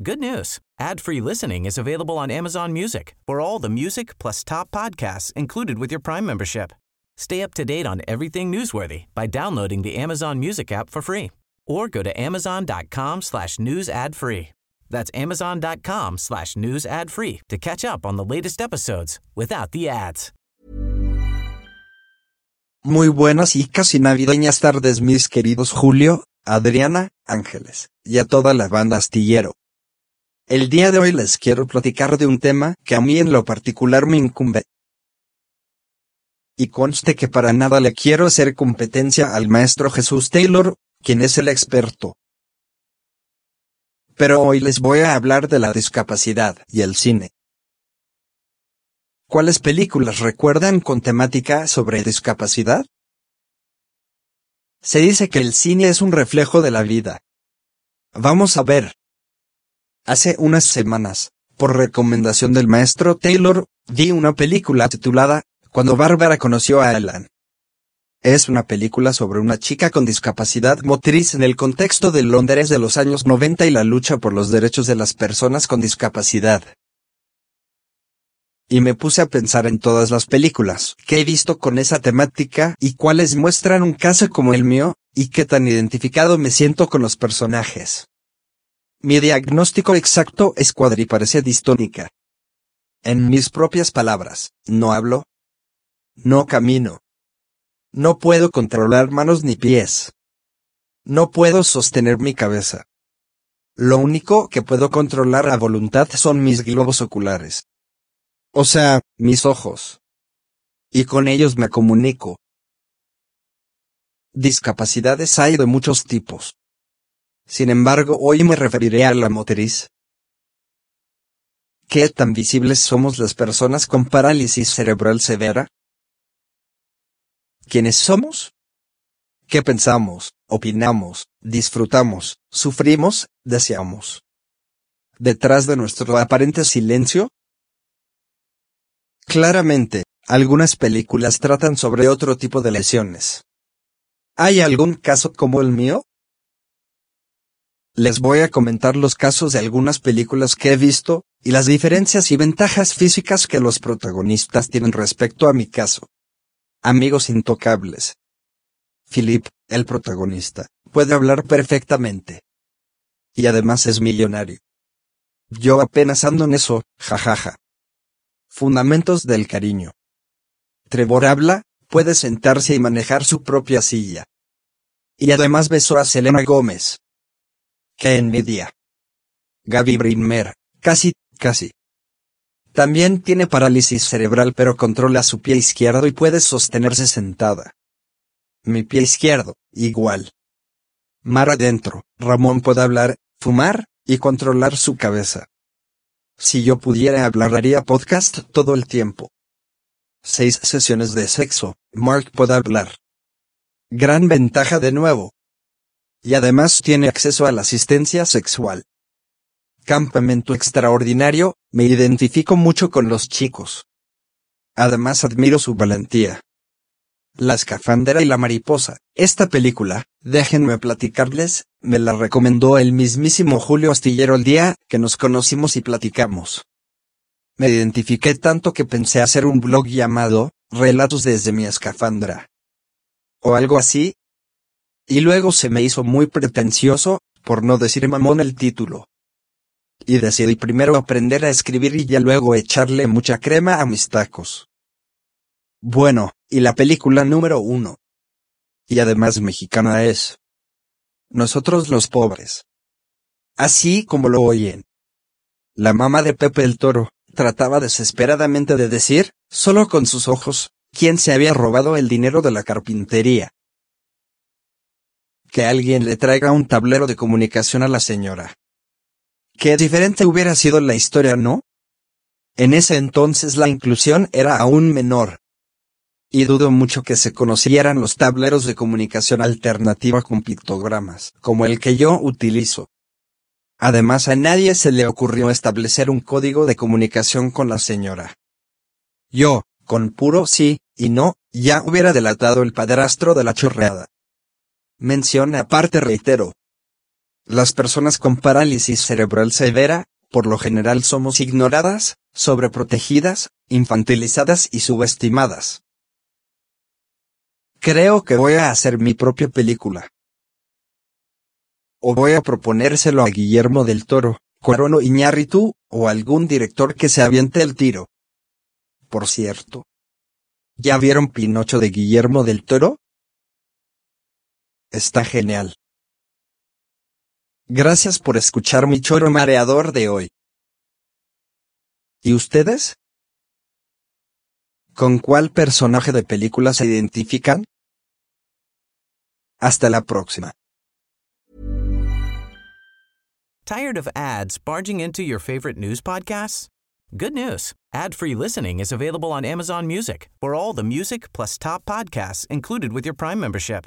Good news. Ad-free listening is available on Amazon Music for all the music plus top podcasts included with your Prime membership. Stay up to date on everything newsworthy by downloading the Amazon Music app for free or go to amazon.com slash news ad free. That's amazon.com slash news ad free to catch up on the latest episodes without the ads. Muy buenas y casi navideñas tardes mis queridos Julio, Adriana, Ángeles, y a toda la banda astillero. El día de hoy les quiero platicar de un tema que a mí en lo particular me incumbe. Y conste que para nada le quiero hacer competencia al maestro Jesús Taylor, quien es el experto. Pero hoy les voy a hablar de la discapacidad y el cine. ¿Cuáles películas recuerdan con temática sobre discapacidad? Se dice que el cine es un reflejo de la vida. Vamos a ver. Hace unas semanas, por recomendación del maestro Taylor, vi una película titulada Cuando Bárbara conoció a Alan. Es una película sobre una chica con discapacidad motriz en el contexto del Londres de los años 90 y la lucha por los derechos de las personas con discapacidad. Y me puse a pensar en todas las películas que he visto con esa temática y cuáles muestran un caso como el mío, y qué tan identificado me siento con los personajes. Mi diagnóstico exacto es cuadriparesia distónica. En mis propias palabras, no hablo. No camino. No puedo controlar manos ni pies. No puedo sostener mi cabeza. Lo único que puedo controlar a voluntad son mis globos oculares. O sea, mis ojos. Y con ellos me comunico. Discapacidades hay de muchos tipos. Sin embargo, hoy me referiré a la motriz. ¿Qué tan visibles somos las personas con parálisis cerebral severa? ¿Quiénes somos? ¿Qué pensamos, opinamos, disfrutamos, sufrimos, deseamos? ¿Detrás de nuestro aparente silencio? Claramente, algunas películas tratan sobre otro tipo de lesiones. ¿Hay algún caso como el mío? Les voy a comentar los casos de algunas películas que he visto, y las diferencias y ventajas físicas que los protagonistas tienen respecto a mi caso. Amigos intocables. Philip, el protagonista, puede hablar perfectamente. Y además es millonario. Yo apenas ando en eso, jajaja. Fundamentos del cariño. Trevor habla, puede sentarse y manejar su propia silla. Y además besó a Selena Gómez. ¡Qué envidia! Gaby Brinmer, casi, casi. También tiene parálisis cerebral pero controla su pie izquierdo y puede sostenerse sentada. Mi pie izquierdo, igual. Mar adentro, Ramón puede hablar, fumar, y controlar su cabeza. Si yo pudiera hablar haría podcast todo el tiempo. Seis sesiones de sexo, Mark puede hablar. Gran ventaja de nuevo. Y además tiene acceso a la asistencia sexual. Campamento extraordinario, me identifico mucho con los chicos. Además admiro su valentía. La escafandera y la mariposa. Esta película, déjenme platicarles, me la recomendó el mismísimo Julio Astillero el día que nos conocimos y platicamos. Me identifiqué tanto que pensé hacer un blog llamado, Relatos desde mi escafandra. O algo así. Y luego se me hizo muy pretencioso, por no decir mamón el título. Y decidí primero aprender a escribir y ya luego echarle mucha crema a mis tacos. Bueno, y la película número uno. Y además mexicana es. Nosotros los pobres. Así como lo oyen. La mamá de Pepe el Toro trataba desesperadamente de decir, solo con sus ojos, quién se había robado el dinero de la carpintería. Que alguien le traiga un tablero de comunicación a la señora. Qué diferente hubiera sido la historia, ¿no? En ese entonces la inclusión era aún menor. Y dudo mucho que se conocieran los tableros de comunicación alternativa con pictogramas, como el que yo utilizo. Además a nadie se le ocurrió establecer un código de comunicación con la señora. Yo, con puro sí y no, ya hubiera delatado el padrastro de la chorreada. Mención aparte reitero. Las personas con parálisis cerebral severa, por lo general somos ignoradas, sobreprotegidas, infantilizadas y subestimadas. Creo que voy a hacer mi propia película. O voy a proponérselo a Guillermo del Toro, Cuarón Iñárritu, o algún director que se aviente el tiro. Por cierto. ¿Ya vieron Pinocho de Guillermo del Toro? Está genial. Gracias por escuchar mi choro mareador de hoy. ¿Y ustedes? ¿Con cuál personaje de película se identifican? Hasta la próxima. Tired of ads barging into your favorite news podcasts? Good news. Ad-free listening is available on Amazon Music for all the music plus top podcasts included with your Prime membership.